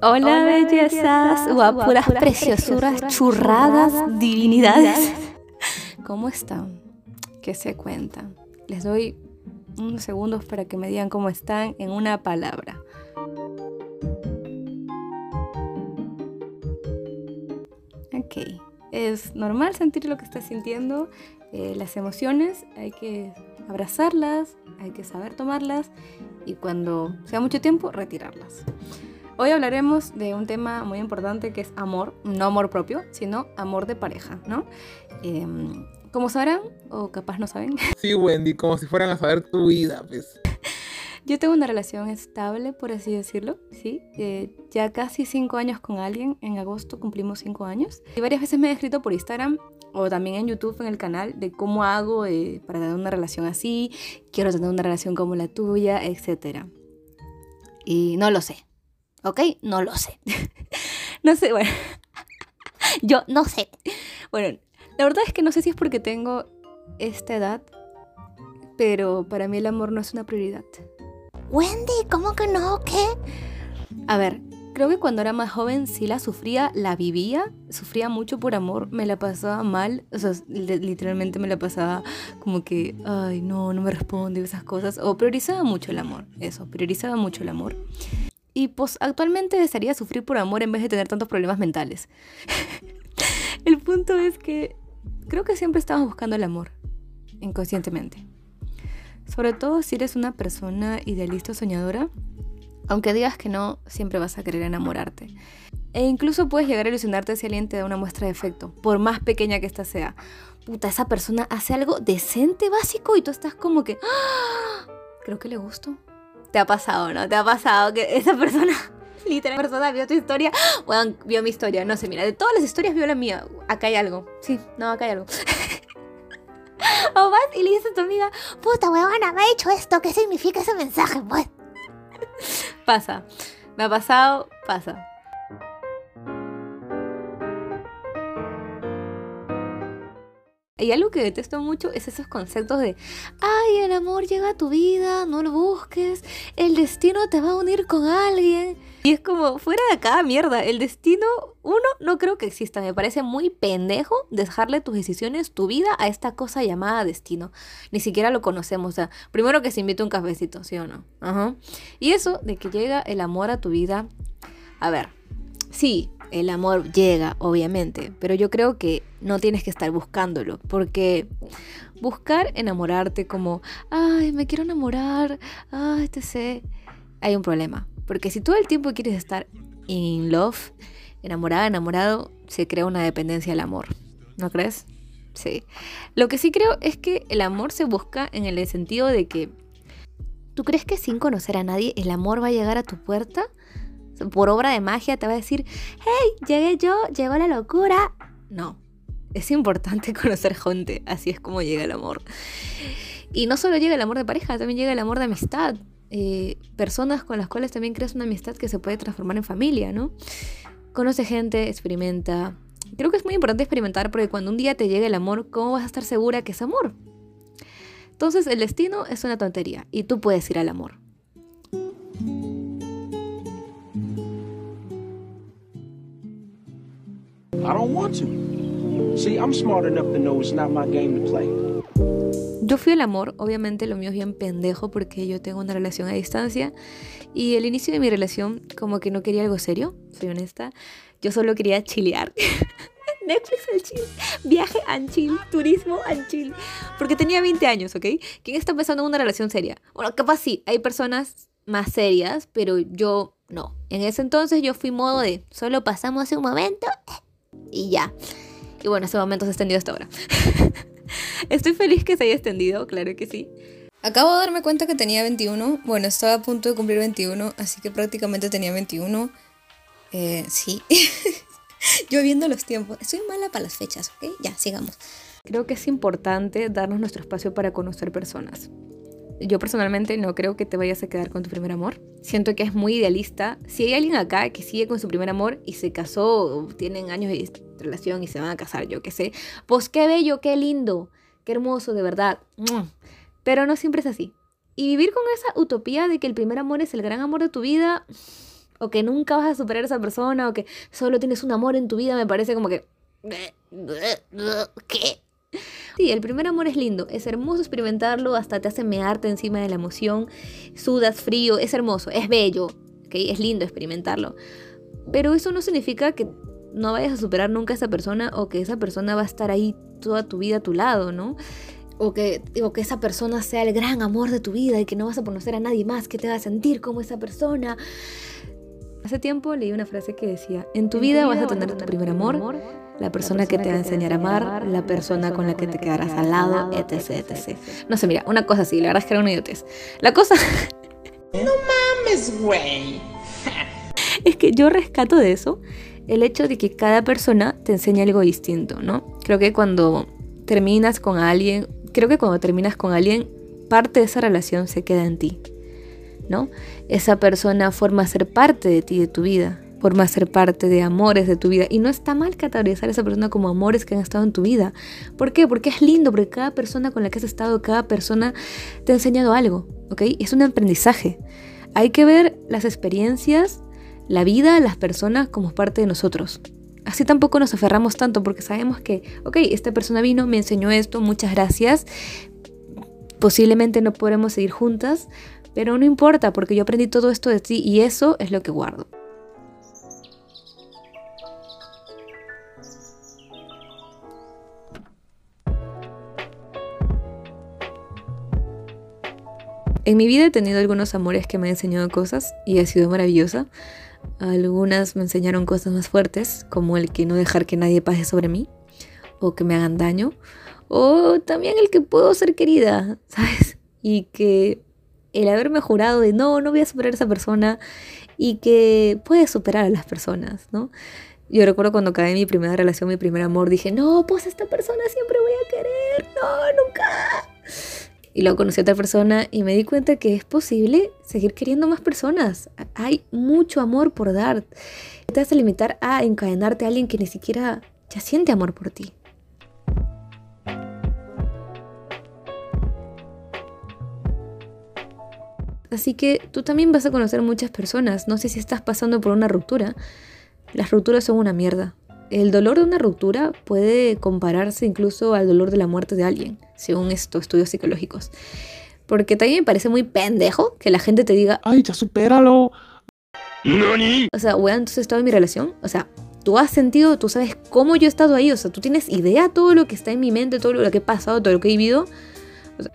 Hola, bellezas, guapuras, preciosuras, churradas, divinidades. ¿Cómo están? ¿Qué se cuentan? Les doy unos segundos para que me digan cómo están en una palabra. Ok, es normal sentir lo que estás sintiendo, eh, las emociones, hay que abrazarlas, hay que saber tomarlas y cuando sea mucho tiempo, retirarlas. Hoy hablaremos de un tema muy importante que es amor, no amor propio, sino amor de pareja, ¿no? Em, como sabrán, o capaz no saben. Sí, Wendy, como si fueran a saber tu vida, pues. Yo tengo una relación estable, por así decirlo, ¿sí? Eh, ya casi cinco años con alguien, en agosto cumplimos cinco años. Y varias veces me he escrito por Instagram o también en YouTube, en el canal, de cómo hago eh, para tener una relación así, quiero tener una relación como la tuya, etc. Y no lo sé, ¿ok? No lo sé. no sé, bueno. Yo no sé. Bueno, la verdad es que no sé si es porque tengo esta edad, pero para mí el amor no es una prioridad. Wendy, ¿cómo que no? ¿Qué? A ver, creo que cuando era más joven sí la sufría, la vivía, sufría mucho por amor, me la pasaba mal, o sea, literalmente me la pasaba como que, ay, no, no me responde esas cosas, o priorizaba mucho el amor, eso, priorizaba mucho el amor. Y pues actualmente desearía sufrir por amor en vez de tener tantos problemas mentales. el punto es que creo que siempre estamos buscando el amor, inconscientemente. Sobre todo si eres una persona idealista o soñadora, aunque digas que no, siempre vas a querer enamorarte. E incluso puedes llegar a ilusionarte si alguien te da una muestra de efecto, por más pequeña que ésta sea. Puta, esa persona hace algo decente, básico, y tú estás como que... ¡Ah! Creo que le gusto. Te ha pasado, ¿no? Te ha pasado que esa persona, literal, persona vio tu historia, bueno, vio mi historia, no sé, mira, de todas las historias vio la mía. Acá hay algo. Sí, no, acá hay algo. O vas y le dices a tu amiga, puta huevona, me ha dicho esto, ¿qué significa ese mensaje? Pues. pasa. Me ha pasado, pasa. Y algo que detesto mucho es esos conceptos de, ay, el amor llega a tu vida, no lo busques, el destino te va a unir con alguien. Y es como, fuera de acá, mierda, el destino, uno, no creo que exista, me parece muy pendejo dejarle tus decisiones, tu vida a esta cosa llamada destino. Ni siquiera lo conocemos, o sea, primero que se invite un cafecito, ¿sí o no? Y eso de que llega el amor a tu vida, a ver, sí, el amor llega, obviamente, pero yo creo que no tienes que estar buscándolo, porque buscar enamorarte como, ay, me quiero enamorar, ay, te sé, hay un problema, porque si todo el tiempo quieres estar in love, enamorada, enamorado, se crea una dependencia al amor, ¿no crees? Sí. Lo que sí creo es que el amor se busca en el sentido de que, ¿tú crees que sin conocer a nadie el amor va a llegar a tu puerta? Por obra de magia te va a decir, hey, llegué yo, llegó la locura. No, es importante conocer gente, así es como llega el amor. Y no solo llega el amor de pareja, también llega el amor de amistad. Eh, personas con las cuales también creas una amistad que se puede transformar en familia, ¿no? Conoce gente, experimenta. Creo que es muy importante experimentar porque cuando un día te llegue el amor, ¿cómo vas a estar segura que es amor? Entonces el destino es una tontería y tú puedes ir al amor. Yo fui el amor, obviamente lo mío es bien pendejo porque yo tengo una relación a distancia y el inicio de mi relación como que no quería algo serio, soy honesta. Yo solo quería chilear. Netflix al chill, viaje al chill, turismo al chill. Porque tenía 20 años, ¿ok? ¿Quién está empezando una relación seria? Bueno, capaz sí, hay personas más serias, pero yo no. En ese entonces yo fui modo de solo pasamos un momento y ya. Y bueno, ese momento se ha extendido hasta ahora. Estoy feliz que se haya extendido, claro que sí. Acabo de darme cuenta que tenía 21. Bueno, estaba a punto de cumplir 21, así que prácticamente tenía 21. Eh, sí. Yo viendo los tiempos. Estoy mala para las fechas, ¿ok? Ya, sigamos. Creo que es importante darnos nuestro espacio para conocer personas. Yo personalmente no creo que te vayas a quedar con tu primer amor. Siento que es muy idealista. Si hay alguien acá que sigue con su primer amor y se casó, tienen años de relación y se van a casar, yo qué sé, pues qué bello, qué lindo, qué hermoso, de verdad. Pero no siempre es así. Y vivir con esa utopía de que el primer amor es el gran amor de tu vida, o que nunca vas a superar a esa persona, o que solo tienes un amor en tu vida, me parece como que... ¿Qué? Sí, el primer amor es lindo, es hermoso experimentarlo, hasta te hace mearte encima de la emoción, sudas frío, es hermoso, es bello, ¿ok? Es lindo experimentarlo. Pero eso no significa que no vayas a superar nunca a esa persona o que esa persona va a estar ahí toda tu vida a tu lado, ¿no? O que, o que esa persona sea el gran amor de tu vida y que no vas a conocer a nadie más que te va a sentir como esa persona. Hace tiempo leí una frase que decía, en tu vida vas a tener tu primer amor, la persona que te va a enseñar a amar, la persona con la que te quedarás al lado, etc, etc. No sé, mira, una cosa así, la verdad es que era una idiotez. La cosa... No mames, güey. es que yo rescato de eso el hecho de que cada persona te enseña algo distinto, ¿no? Creo que cuando terminas con alguien, creo que cuando terminas con alguien, parte de esa relación se queda en ti, ¿no? Esa persona forma ser parte de ti, de tu vida, forma ser parte de amores de tu vida. Y no está mal categorizar a esa persona como amores que han estado en tu vida. ¿Por qué? Porque es lindo, porque cada persona con la que has estado, cada persona te ha enseñado algo, ¿ok? Es un aprendizaje. Hay que ver las experiencias la vida, las personas como parte de nosotros. Así tampoco nos aferramos tanto porque sabemos que, ok, esta persona vino, me enseñó esto, muchas gracias. Posiblemente no podremos seguir juntas, pero no importa porque yo aprendí todo esto de ti y eso es lo que guardo. En mi vida he tenido algunos amores que me han enseñado cosas y ha sido maravillosa. Algunas me enseñaron cosas más fuertes, como el que no dejar que nadie pase sobre mí o que me hagan daño, o también el que puedo ser querida, ¿sabes? Y que el haberme jurado de no, no voy a superar a esa persona y que puedes superar a las personas, ¿no? Yo recuerdo cuando acabé mi primera relación, mi primer amor, dije, no, pues esta persona siempre voy a querer, no, nunca. Y luego conocí a otra persona y me di cuenta que es posible seguir queriendo más personas. Hay mucho amor por dar. Te vas a limitar a encadenarte a alguien que ni siquiera ya siente amor por ti. Así que tú también vas a conocer muchas personas. No sé si estás pasando por una ruptura. Las rupturas son una mierda. El dolor de una ruptura puede compararse incluso al dolor de la muerte de alguien, según estos estudios psicológicos. Porque también me parece muy pendejo que la gente te diga, ay, ya supéralo. O sea, weón, entonces he estado en mi relación. O sea, tú has sentido, tú sabes cómo yo he estado ahí. O sea, tú tienes idea de todo lo que está en mi mente, todo lo que he pasado, todo lo que he vivido. O sea,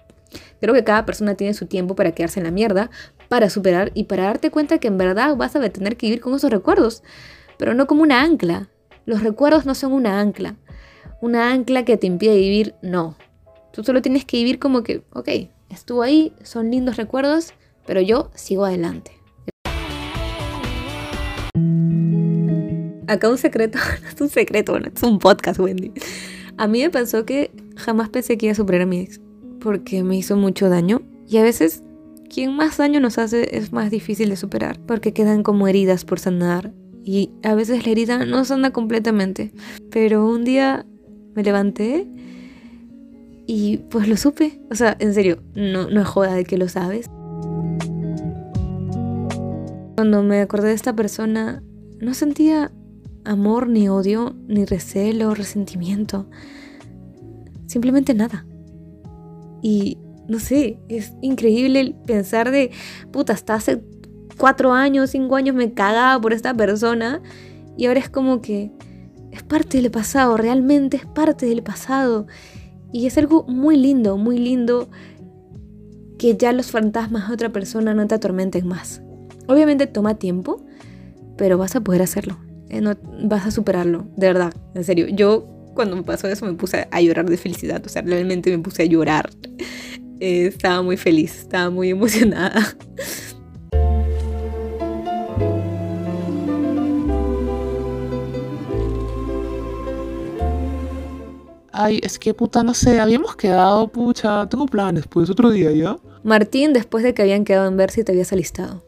creo que cada persona tiene su tiempo para quedarse en la mierda, para superar y para darte cuenta que en verdad vas a tener que vivir con esos recuerdos. Pero no como una ancla, los recuerdos no son una ancla. Una ancla que te impide vivir, no. Tú solo tienes que vivir como que, ok, estuvo ahí, son lindos recuerdos, pero yo sigo adelante. Acá un secreto, no es un secreto, es un podcast, Wendy. A mí me pasó que jamás pensé que iba a superar a mi ex, porque me hizo mucho daño y a veces quien más daño nos hace es más difícil de superar, porque quedan como heridas por sanar y a veces la herida no sana completamente. Pero un día me levanté y pues lo supe. O sea, en serio, no, no es joda de que lo sabes. Cuando me acordé de esta persona, no sentía amor, ni odio, ni recelo, resentimiento. Simplemente nada. Y no sé, es increíble pensar de, puta, hasta cuatro años, cinco años me cagaba por esta persona y ahora es como que es parte del pasado, realmente es parte del pasado. Y es algo muy lindo, muy lindo que ya los fantasmas de otra persona no te atormenten más. Obviamente toma tiempo, pero vas a poder hacerlo. Eh, no, vas a superarlo, de verdad, en serio. Yo cuando me pasó eso me puse a llorar de felicidad, o sea, realmente me puse a llorar. Eh, estaba muy feliz, estaba muy emocionada. Ay, es que puta, no sé, habíamos quedado, pucha, tengo planes, pues otro día ya. Martín, después de que habían quedado en ver si te habías alistado.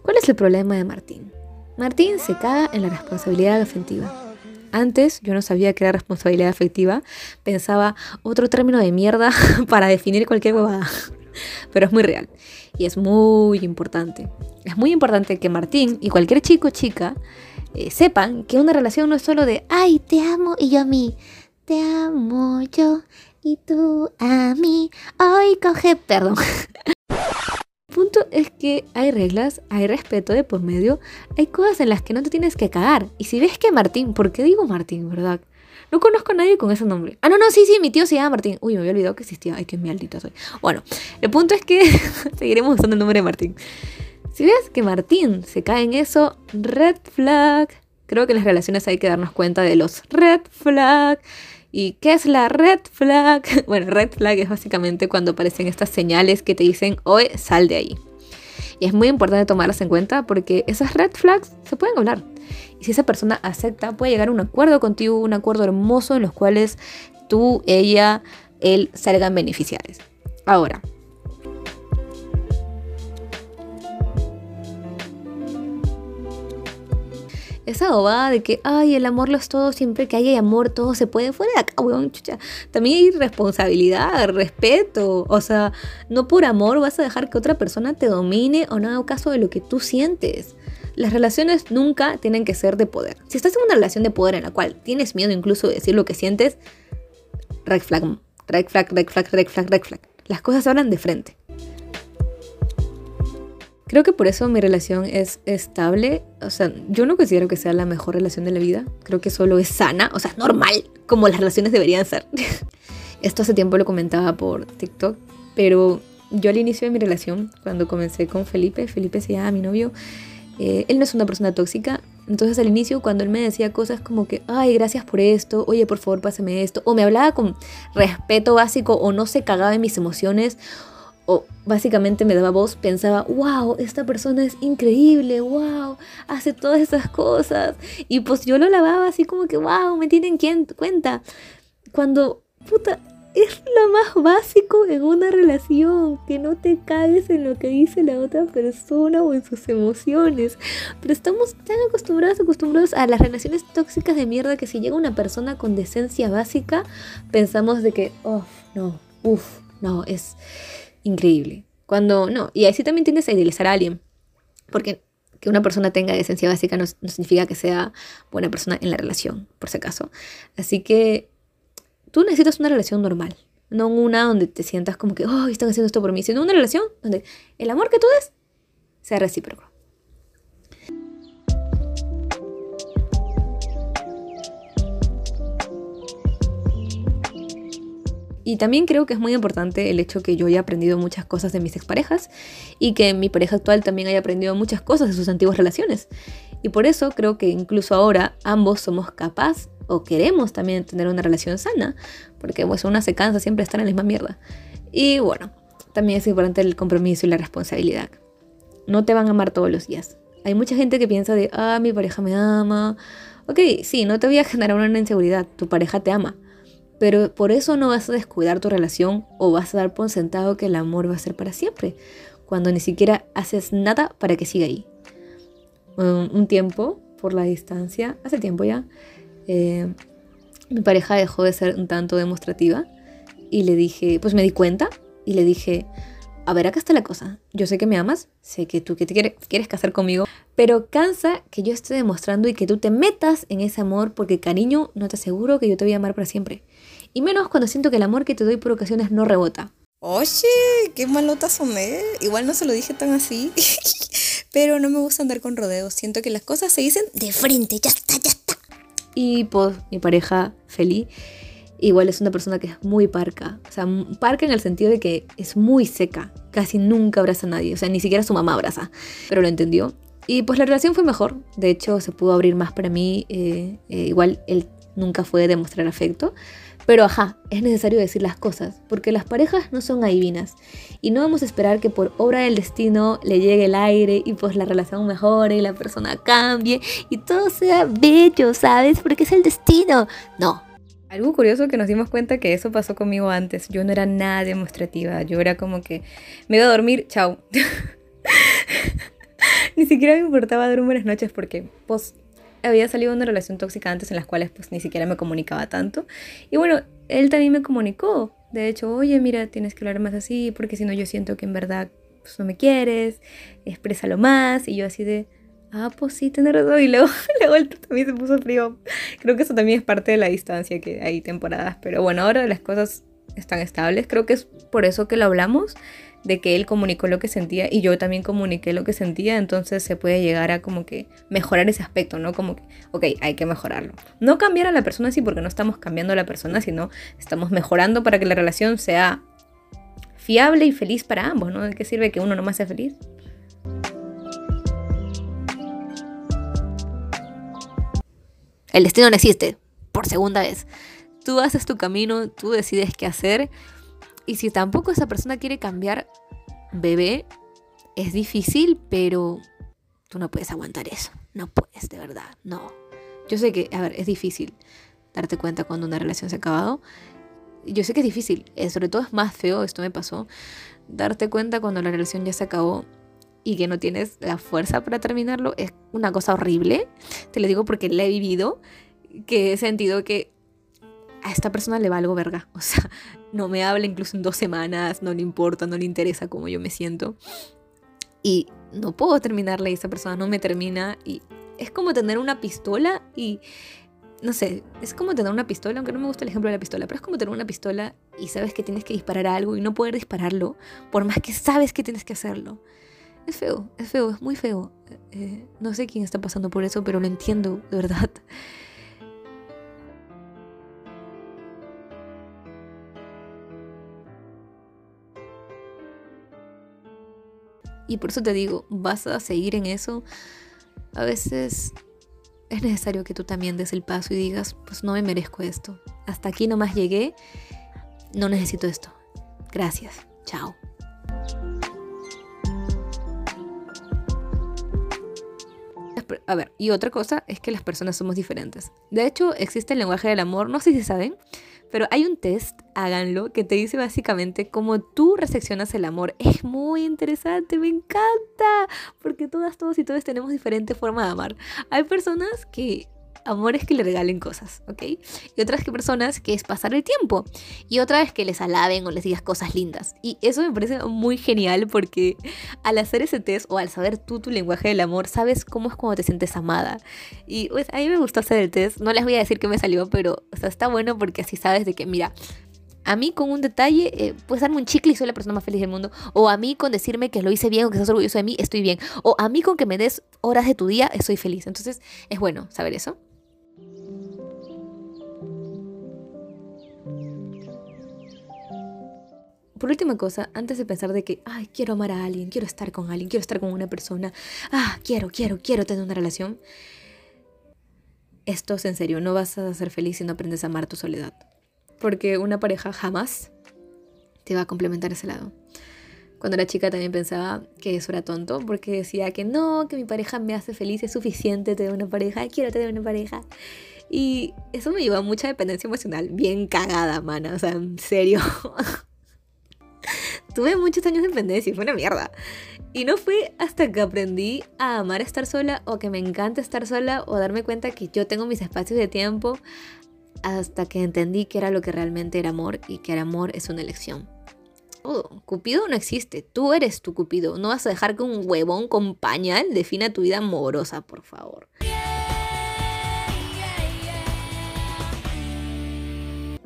¿Cuál es el problema de Martín? Martín se caga en la responsabilidad afectiva. Antes yo no sabía qué era responsabilidad afectiva, pensaba otro término de mierda para definir cualquier huevada. pero es muy real y es muy importante. Es muy importante que Martín y cualquier chico o chica eh, sepan que una relación no es solo de, ay, te amo y yo a mí, te amo yo y tú a mí, hoy coge, perdón. Punto es que hay reglas, hay respeto de por medio, hay cosas en las que no te tienes que cagar. Y si ves que Martín, ¿por qué digo Martín, verdad? No conozco a nadie con ese nombre. Ah, no, no, sí, sí, mi tío se llama Martín. Uy, me había olvidado que existía. Ay, qué maldita soy. Bueno, el punto es que seguiremos usando el nombre de Martín. Si ves que Martín se cae en eso, red flag. Creo que en las relaciones hay que darnos cuenta de los red flag. ¿Y qué es la red flag? Bueno, red flag es básicamente cuando aparecen estas señales que te dicen, oye, sal de ahí. Y es muy importante tomarlas en cuenta porque esas red flags se pueden hablar. Y si esa persona acepta, puede llegar a un acuerdo contigo, un acuerdo hermoso en los cuales tú, ella, él salgan beneficiados. Ahora, esa bobada de que, ay, el amor lo es todo, siempre que haya amor, todo se puede, fuera de acá, weón, chucha. También hay responsabilidad, respeto, o sea, no por amor vas a dejar que otra persona te domine o no haga caso de lo que tú sientes. Las relaciones nunca tienen que ser de poder. Si estás en una relación de poder en la cual tienes miedo incluso de decir lo que sientes, red flag, red flag, red flag, red flag, red flag. Las cosas hablan de frente. Creo que por eso mi relación es estable. O sea, yo no considero que sea la mejor relación de la vida. Creo que solo es sana, o sea, normal, como las relaciones deberían ser. Esto hace tiempo lo comentaba por TikTok, pero yo al inicio de mi relación, cuando comencé con Felipe, Felipe se llama mi novio, eh, él no es una persona tóxica. Entonces al inicio cuando él me decía cosas como que, ay, gracias por esto, oye, por favor, pásame esto, o me hablaba con respeto básico o no se cagaba en mis emociones, básicamente me daba voz, pensaba, wow, esta persona es increíble, wow, hace todas esas cosas. Y pues yo lo lavaba así como que, wow, me tienen cuenta. Cuando, puta, es lo más básico en una relación, que no te cagues en lo que dice la otra persona o en sus emociones. Pero estamos tan acostumbrados, acostumbrados a las relaciones tóxicas de mierda que si llega una persona con decencia básica, pensamos de que, oh, no, uff, no, es increíble. Cuando no, y así también tienes a idealizar a alguien, porque que una persona tenga decencia básica no, significa que sea buena persona en la relación, por si acaso. Así que tú necesitas una relación normal, no una donde te sientas como que, oh, están haciendo esto por mí, sino una relación donde el amor que tú des sea recíproco. Y también creo que es muy importante el hecho que yo haya aprendido muchas cosas de mis exparejas y que mi pareja actual también haya aprendido muchas cosas de sus antiguas relaciones. Y por eso creo que incluso ahora ambos somos capaces o queremos también tener una relación sana, porque pues una se siempre estar en la misma mierda. Y bueno, también es importante el compromiso y la responsabilidad. No te van a amar todos los días. Hay mucha gente que piensa de, ah, mi pareja me ama. Ok, sí, no te voy a generar una inseguridad, tu pareja te ama pero por eso no vas a descuidar tu relación o vas a dar por sentado que el amor va a ser para siempre, cuando ni siquiera haces nada para que siga ahí. Un, tiempo, por la distancia, hace tiempo ya, eh, mi pareja dejó de ser un tanto demostrativa y le dije, pues me di cuenta y le dije, a ver, acá está la cosa. Yo sé que me amas, sé que tú que te quieres, quieres casar conmigo, pero cansa que yo esté demostrando y que tú te metas en ese amor porque cariño, no te aseguro que yo te voy a amar para siempre. Y menos cuando siento que el amor que te doy por ocasiones no rebota. Oye, qué malota somé. Igual no se lo dije tan así. pero no me gusta andar con rodeos. Siento que las cosas se dicen de frente. Ya está, ya está. Y pues mi pareja, Feli, igual es una persona que es muy parca. O sea, parca en el sentido de que es muy seca. Casi nunca abraza a nadie. O sea, ni siquiera su mamá abraza. Pero lo entendió. Y pues la relación fue mejor. De hecho, se pudo abrir más para mí. Eh, eh, igual él nunca fue demostrar afecto. Pero ajá, es necesario decir las cosas, porque las parejas no son adivinas. Y no vamos a esperar que por obra del destino le llegue el aire y pues la relación mejore y la persona cambie y todo sea bello, ¿sabes? Porque es el destino. No. Algo curioso que nos dimos cuenta que eso pasó conmigo antes. Yo no era nada demostrativa. Yo era como que me iba a dormir, chao. Ni siquiera me importaba dormir buenas noches porque, pues, había salido una relación tóxica antes en las cuales pues ni siquiera me comunicaba tanto. Y bueno, él también me comunicó, De hecho, oye, mira, tienes que hablar más así, porque si no yo siento que en verdad pues, no me quieres, exprésalo más. Y yo así de, ah, pues sí, tienes razón. Y luego, luego el también se puso frío. Creo que eso también es parte de la distancia, que hay temporadas. Pero bueno, ahora las cosas están estables. Creo que es por eso que lo hablamos de que él comunicó lo que sentía y yo también comuniqué lo que sentía, entonces se puede llegar a como que mejorar ese aspecto, ¿no? Como que, ok, hay que mejorarlo. No cambiar a la persona así porque no estamos cambiando a la persona, sino estamos mejorando para que la relación sea fiable y feliz para ambos, ¿no? ¿De qué sirve que uno nomás sea feliz? El destino no existe, por segunda vez. Tú haces tu camino, tú decides qué hacer y si tampoco esa persona quiere cambiar, bebé, es difícil, pero tú no puedes aguantar eso. No puedes, de verdad, no. Yo sé que, a ver, es difícil darte cuenta cuando una relación se ha acabado. Yo sé que es difícil, eh, sobre todo es más feo, esto me pasó, darte cuenta cuando la relación ya se acabó y que no tienes la fuerza para terminarlo es una cosa horrible. Te lo digo porque la he vivido, que he sentido que a esta persona le va algo verga. O sea, no me habla incluso en dos semanas, no le importa, no le interesa cómo yo me siento. Y no puedo terminarle y esa persona no me termina. Y es como tener una pistola y... No sé, es como tener una pistola, aunque no me gusta el ejemplo de la pistola, pero es como tener una pistola y sabes que tienes que disparar algo y no poder dispararlo, por más que sabes que tienes que hacerlo. Es feo, es feo, es muy feo. Eh, no sé quién está pasando por eso, pero lo entiendo, de verdad. Y por eso te digo, vas a seguir en eso. A veces es necesario que tú también des el paso y digas, pues no me merezco esto. Hasta aquí nomás llegué. No necesito esto. Gracias. Chao. A ver, y otra cosa es que las personas somos diferentes. De hecho, existe el lenguaje del amor, no sé si saben, pero hay un test, háganlo, que te dice básicamente cómo tú recepcionas el amor. Es muy interesante, me encanta, porque todas, todos y todos tenemos diferentes formas de amar. Hay personas que amores que le regalen cosas, ¿ok? Y otras que personas que es pasar el tiempo. Y otra vez que les alaben o les digas cosas lindas. Y eso me parece muy genial porque al hacer ese test o al saber tú tu lenguaje del amor, sabes cómo es cuando te sientes amada. Y pues a mí me gustó hacer el test. No les voy a decir que me salió, pero o está bueno porque así sabes de que, mira, a mí con un detalle, eh, puedes darme un chicle y soy la persona más feliz del mundo. O a mí con decirme que lo hice bien o que estás orgulloso de mí, estoy bien. O a mí con que me des horas de tu día, estoy feliz. Entonces es bueno saber eso. Por última cosa, antes de pensar de que, ay, quiero amar a alguien, quiero estar con alguien, quiero estar con una persona, ah, quiero, quiero, quiero tener una relación, esto es en serio, no vas a ser feliz si no aprendes a amar tu soledad. Porque una pareja jamás te va a complementar ese lado. Cuando era chica también pensaba que eso era tonto, porque decía que no, que mi pareja me hace feliz, es suficiente tener una pareja, quiero tener una pareja. Y eso me llevó a mucha dependencia emocional, bien cagada, mana, o sea, en serio. Tuve muchos años de dependencia y fue una mierda. Y no fue hasta que aprendí a amar estar sola o que me encanta estar sola o darme cuenta que yo tengo mis espacios de tiempo hasta que entendí que era lo que realmente era amor y que el amor es una elección. Oh, Cupido no existe, tú eres tu Cupido. No vas a dejar que un huevón con pañal defina tu vida amorosa, por favor.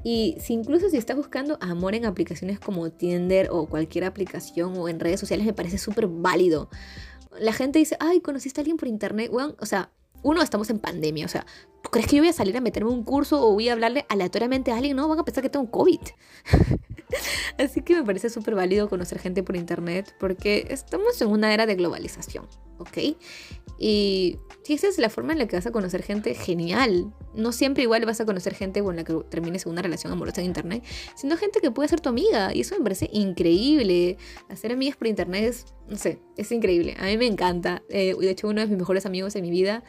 Y si incluso si estás buscando amor en aplicaciones como Tinder o cualquier aplicación o en redes sociales, me parece súper válido. La gente dice, ay, conociste a alguien por internet. Bueno, o sea, uno, estamos en pandemia. O sea, ¿tú crees que yo voy a salir a meterme un curso o voy a hablarle aleatoriamente a alguien? No, van a pensar que tengo COVID. Así que me parece súper válido conocer gente por internet porque estamos en una era de globalización, ¿ok? Y si esa es la forma en la que vas a conocer gente, genial. No siempre igual vas a conocer gente con la que termines una relación amorosa en internet, sino gente que puede ser tu amiga. Y eso me parece increíble. Hacer amigas por internet es, no sé, es increíble. A mí me encanta. Eh, de hecho, uno de mis mejores amigos en mi vida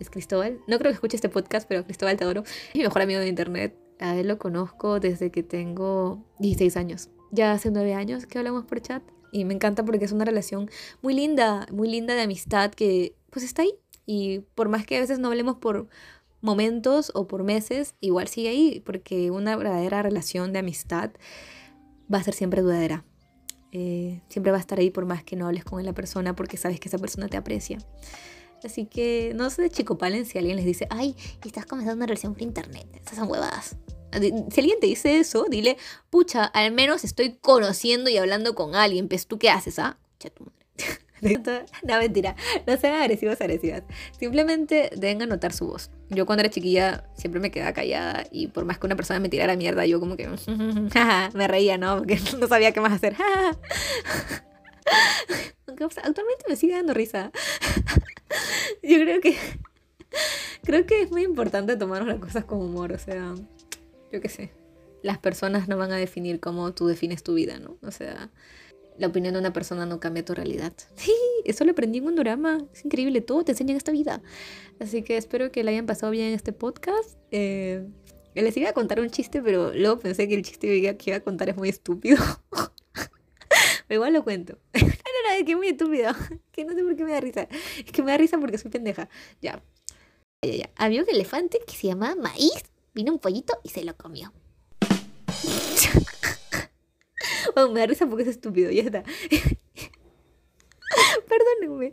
es Cristóbal. No creo que escuche este podcast, pero Cristóbal te adoro. Es mi mejor amigo de internet. A él lo conozco desde que tengo 16 años. Ya hace 9 años que hablamos por chat. Y me encanta porque es una relación muy linda, muy linda de amistad que pues está ahí. Y por más que a veces no hablemos por momentos o por meses, igual sigue ahí, porque una verdadera relación de amistad va a ser siempre duradera. Eh, siempre va a estar ahí por más que no hables con la persona porque sabes que esa persona te aprecia. Así que no se chicopalen si alguien les dice, ay, estás comenzando una relación por internet. Esas son huevadas. Si alguien te dice eso, dile, pucha, al menos estoy conociendo y hablando con alguien. Pues tú qué haces, ¿ah? no, mentira. No sean agresivos, agresivas. Simplemente deben anotar su voz. Yo cuando era chiquilla siempre me quedaba callada y por más que una persona me tirara mierda, yo como que me reía, ¿no? Porque no sabía qué más hacer. actualmente me sigue dando risa. Yo creo que creo que es muy importante tomarnos las cosas con humor, o sea, yo qué sé. Las personas no van a definir cómo tú defines tu vida, ¿no? O sea, la opinión de una persona no cambia tu realidad. Sí, eso lo aprendí en un drama. Es increíble, todo te enseña en esta vida. Así que espero que le hayan pasado bien en este podcast. Eh, les iba a contar un chiste, pero luego pensé que el chiste que iba a contar es muy estúpido. Igual lo cuento. no, no, no, es que es muy estúpido. Que no sé por qué me da risa. Es que me da risa porque soy pendeja. Ya. Ya, ya. Había un elefante que se llamaba Maíz. Vino un pollito y se lo comió. me da risa porque es estúpido, ya está. Perdónenme.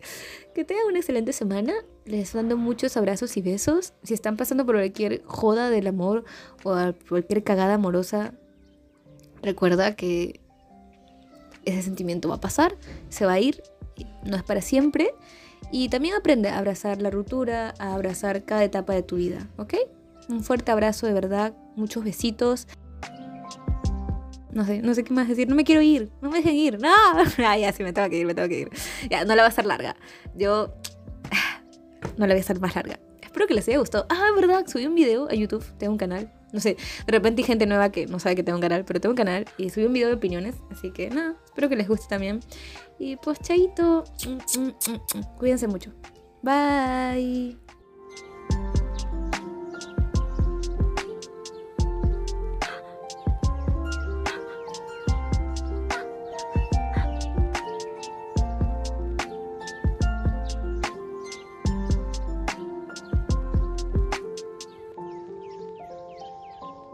Que tengan una excelente semana. Les mando muchos abrazos y besos. Si están pasando por cualquier joda del amor o cualquier cagada amorosa, recuerda que ese sentimiento va a pasar, se va a ir, no es para siempre. Y también aprende a abrazar la ruptura, a abrazar cada etapa de tu vida, ¿ok? Un fuerte abrazo de verdad, muchos besitos. No sé, no sé qué más decir. No me quiero ir. No me dejen ir. No. Ah, ya, sí, me tengo que ir, me tengo que ir. Ya, no la va a hacer larga. Yo. No la voy a hacer más larga. Espero que les haya gustado. Ah, verdad, subí un video a YouTube. Tengo un canal. No sé, de repente hay gente nueva que no sabe que tengo un canal, pero tengo un canal y subí un video de opiniones. Así que nada, espero que les guste también. Y pues, chaito. Mm, mm, mm, Cuídense mucho. Bye.